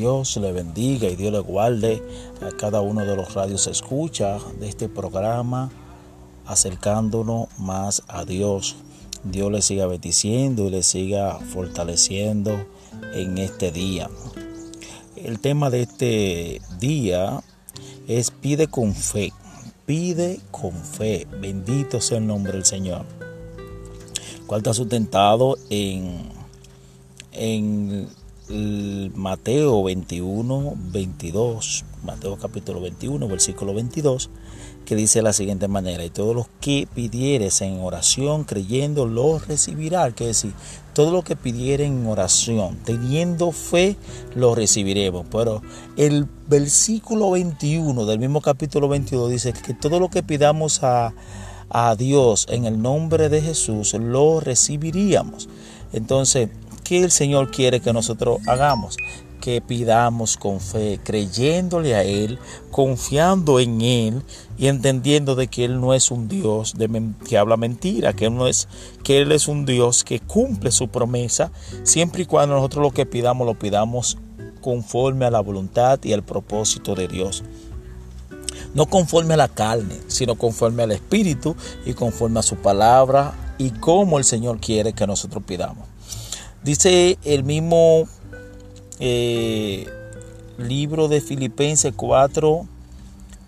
Dios le bendiga y Dios le guarde a cada uno de los radios escucha de este programa, acercándonos más a Dios. Dios le siga bendiciendo y le siga fortaleciendo en este día. El tema de este día es pide con fe, pide con fe. Bendito sea el nombre del Señor. ¿Cuál está sustentado en, en Mateo 21, 22, Mateo capítulo 21, versículo 22, que dice de la siguiente manera, y todos los que pidieres en oración creyendo lo recibirá, que decir, todo lo que pidieren en oración, teniendo fe, lo recibiremos. Pero el versículo 21 del mismo capítulo 22 dice que todo lo que pidamos a, a Dios en el nombre de Jesús, lo recibiríamos. Entonces, ¿qué el Señor quiere que nosotros hagamos? que pidamos con fe, creyéndole a Él, confiando en Él y entendiendo de que Él no es un Dios de, que habla mentira, que Él, no es, que Él es un Dios que cumple su promesa, siempre y cuando nosotros lo que pidamos lo pidamos conforme a la voluntad y al propósito de Dios. No conforme a la carne, sino conforme al Espíritu y conforme a su palabra y como el Señor quiere que nosotros pidamos. Dice el mismo eh, libro de Filipenses 4,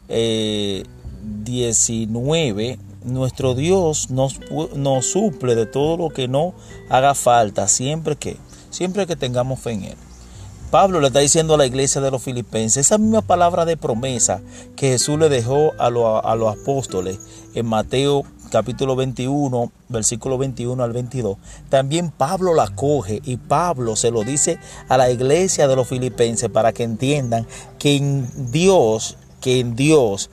19, eh, nuestro Dios nos, nos, suple de todo lo que no haga falta, siempre que, siempre que tengamos fe en Él. Pablo le está diciendo a la iglesia de los filipenses esa misma palabra de promesa que Jesús le dejó a, a los apóstoles en Mateo capítulo 21, versículo 21 al 22, también Pablo la coge y Pablo se lo dice a la iglesia de los filipenses para que entiendan que en Dios, que en Dios,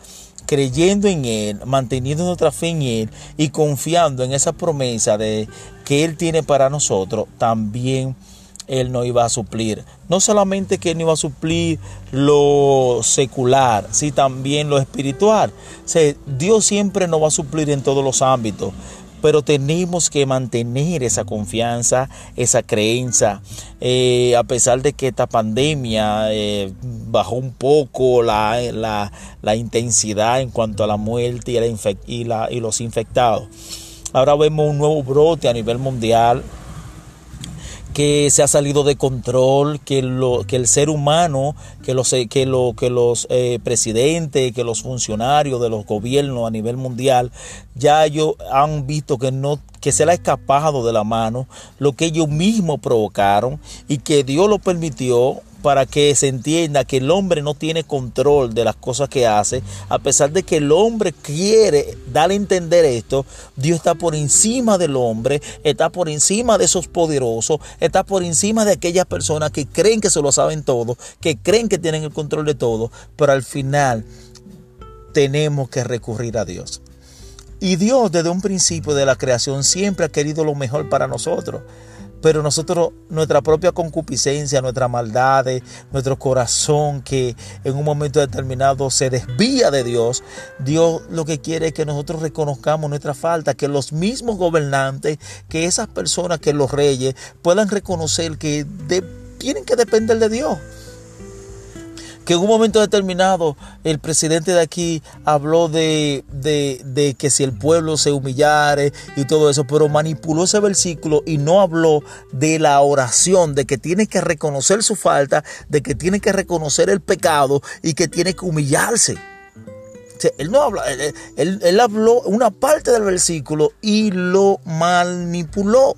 creyendo en Él, manteniendo nuestra fe en Él y confiando en esa promesa de que Él tiene para nosotros, también él no iba a suplir. No solamente que Él no iba a suplir lo secular, sino también lo espiritual. Dios siempre nos va a suplir en todos los ámbitos. Pero tenemos que mantener esa confianza, esa creencia. Eh, a pesar de que esta pandemia eh, bajó un poco la, la, intensidad en cuanto a la muerte y, la y, los infectados. Ahora vemos un nuevo brote a nivel mundial que se ha salido de control, que, lo, que el ser humano, que los, que lo, que los eh, presidentes, que los funcionarios de los gobiernos a nivel mundial, ya ellos han visto que no que se le ha escapado de la mano lo que ellos mismos provocaron y que Dios lo permitió para que se entienda que el hombre no tiene control de las cosas que hace, a pesar de que el hombre quiere darle a entender esto, Dios está por encima del hombre, está por encima de esos poderosos, está por encima de aquellas personas que creen que se lo saben todo, que creen que tienen el control de todo, pero al final tenemos que recurrir a Dios. Y Dios desde un principio de la creación siempre ha querido lo mejor para nosotros. Pero nosotros, nuestra propia concupiscencia, nuestra maldad, nuestro corazón que en un momento determinado se desvía de Dios, Dios lo que quiere es que nosotros reconozcamos nuestra falta, que los mismos gobernantes, que esas personas, que los reyes puedan reconocer que tienen que depender de Dios que en un momento determinado el presidente de aquí habló de, de, que si el pueblo se humillare y todo eso, pero manipuló ese versículo y no habló de la oración, de que tiene que reconocer su falta, de que tiene que reconocer el pecado y que tiene que humillarse. él no habla, él, él habló una parte del versículo y lo manipuló.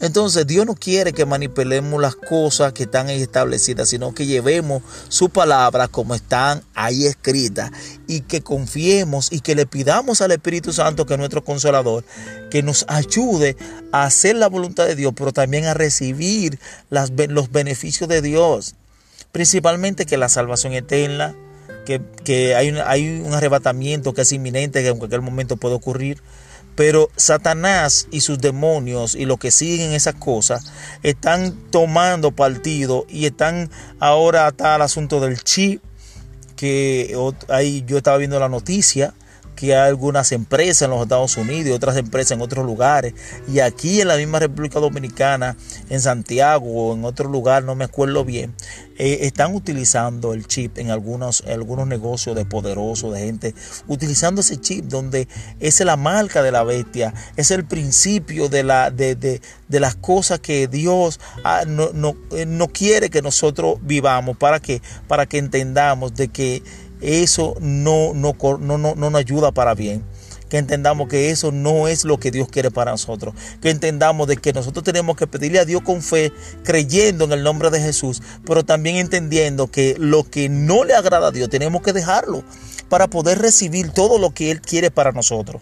Entonces Dios no quiere que manipulemos las cosas que están ahí establecidas, sino que llevemos su palabra como están ahí escritas y que confiemos y que le pidamos al Espíritu Santo, que es nuestro consolador, que nos ayude a hacer la voluntad de Dios, pero también a recibir los beneficios de Dios. Principalmente que la salvación eterna, que, que hay, hay un arrebatamiento que es inminente, que en cualquier momento puede ocurrir pero Satanás y sus demonios y los que siguen esas cosas están tomando partido y están ahora hasta el asunto del chip, que ahí yo estaba viendo la noticia que hay algunas empresas en los Estados Unidos otras empresas en otros lugares. Y aquí en la misma República Dominicana, en Santiago o en otro lugar, no me acuerdo bien, eh, están utilizando el chip en algunos, algunos negocios de poderosos, de gente, utilizando ese chip donde es la marca de la bestia, es el principio de, la, de, de, de las cosas que Dios ah, no, no, eh, no, quiere que nosotros vivamos, para que, para que entendamos de que eso no, no, no, no, no nos ayuda para bien que entendamos que eso no es lo que Dios quiere para nosotros, que entendamos de que nosotros tenemos que pedirle a Dios con fe, creyendo en el nombre de Jesús, pero también entendiendo que lo que no le agrada a Dios tenemos que dejarlo para poder recibir todo lo que Él quiere para nosotros.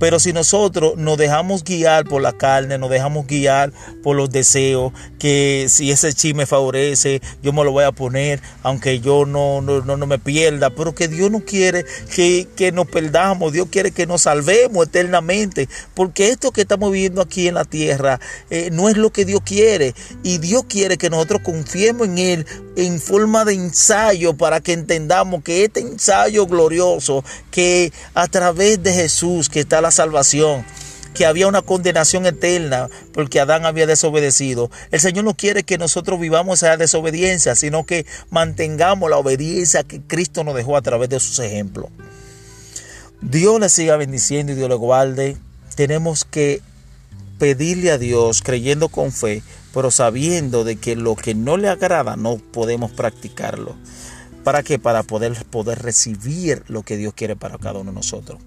Pero si nosotros nos dejamos guiar por la carne, nos dejamos guiar por los deseos, que si ese chi me favorece, yo me lo voy a poner, aunque yo no, no, no me pierda, pero que Dios no quiere que, que, nos perdamos, Dios quiere que nos salvemos eternamente, porque esto que estamos viviendo aquí en la tierra eh, no es lo que Dios quiere, y Dios quiere que nosotros confiemos en Él en forma de ensayo para que entendamos que este ensayo glorioso, que a través de Jesús, que está la salvación, que había una condenación eterna porque Adán había desobedecido. El Señor no quiere que nosotros vivamos esa desobediencia, sino que mantengamos la obediencia que Cristo nos dejó a través de sus ejemplos. Dios le siga bendiciendo y Dios le guarde. Tenemos que pedirle a Dios creyendo con fe, pero sabiendo de que lo que no le agrada no podemos practicarlo. ¿Para qué? Para poder, poder recibir lo que Dios quiere para cada uno de nosotros.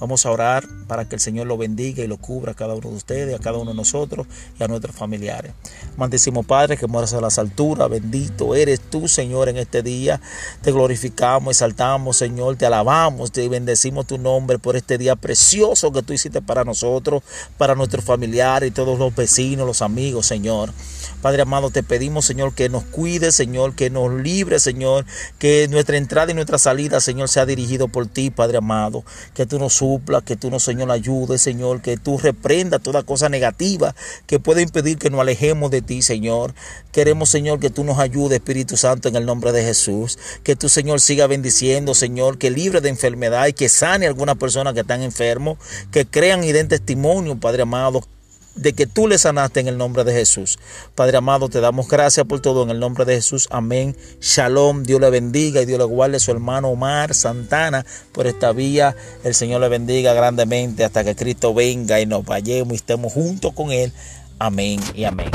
Vamos a orar para que el Señor lo bendiga y lo cubra a cada uno de ustedes, a cada uno de nosotros y a nuestros familiares. Amantísimo Padre, que moras a las alturas, bendito eres tú, Señor, en este día. Te glorificamos, exaltamos, Señor, te alabamos, te bendecimos tu nombre por este día precioso que tú hiciste para nosotros, para nuestros familiares y todos los vecinos, los amigos, Señor. Padre amado, te pedimos, Señor, que nos cuide, Señor, que nos libre, Señor, que nuestra entrada y nuestra salida, Señor, sea dirigido por ti, Padre amado, que tú nos que tú nos, Señor, ayudes, Señor, que tú reprendas toda cosa negativa que puede impedir que nos alejemos de ti, Señor. Queremos, Señor, que tú nos ayudes, Espíritu Santo, en el nombre de Jesús. Que tú, Señor, siga bendiciendo, Señor, que libre de enfermedad y que sane a algunas personas que están enfermos, que crean y den testimonio, Padre amado, de que tú le sanaste en el nombre de Jesús. Padre amado, te damos gracias por todo en el nombre de Jesús. Amén. Shalom. Dios le bendiga y Dios le guarde su hermano Omar Santana por esta vía. El Señor le bendiga grandemente hasta que Cristo venga y nos vayamos y estemos juntos con Él. Amén y amén.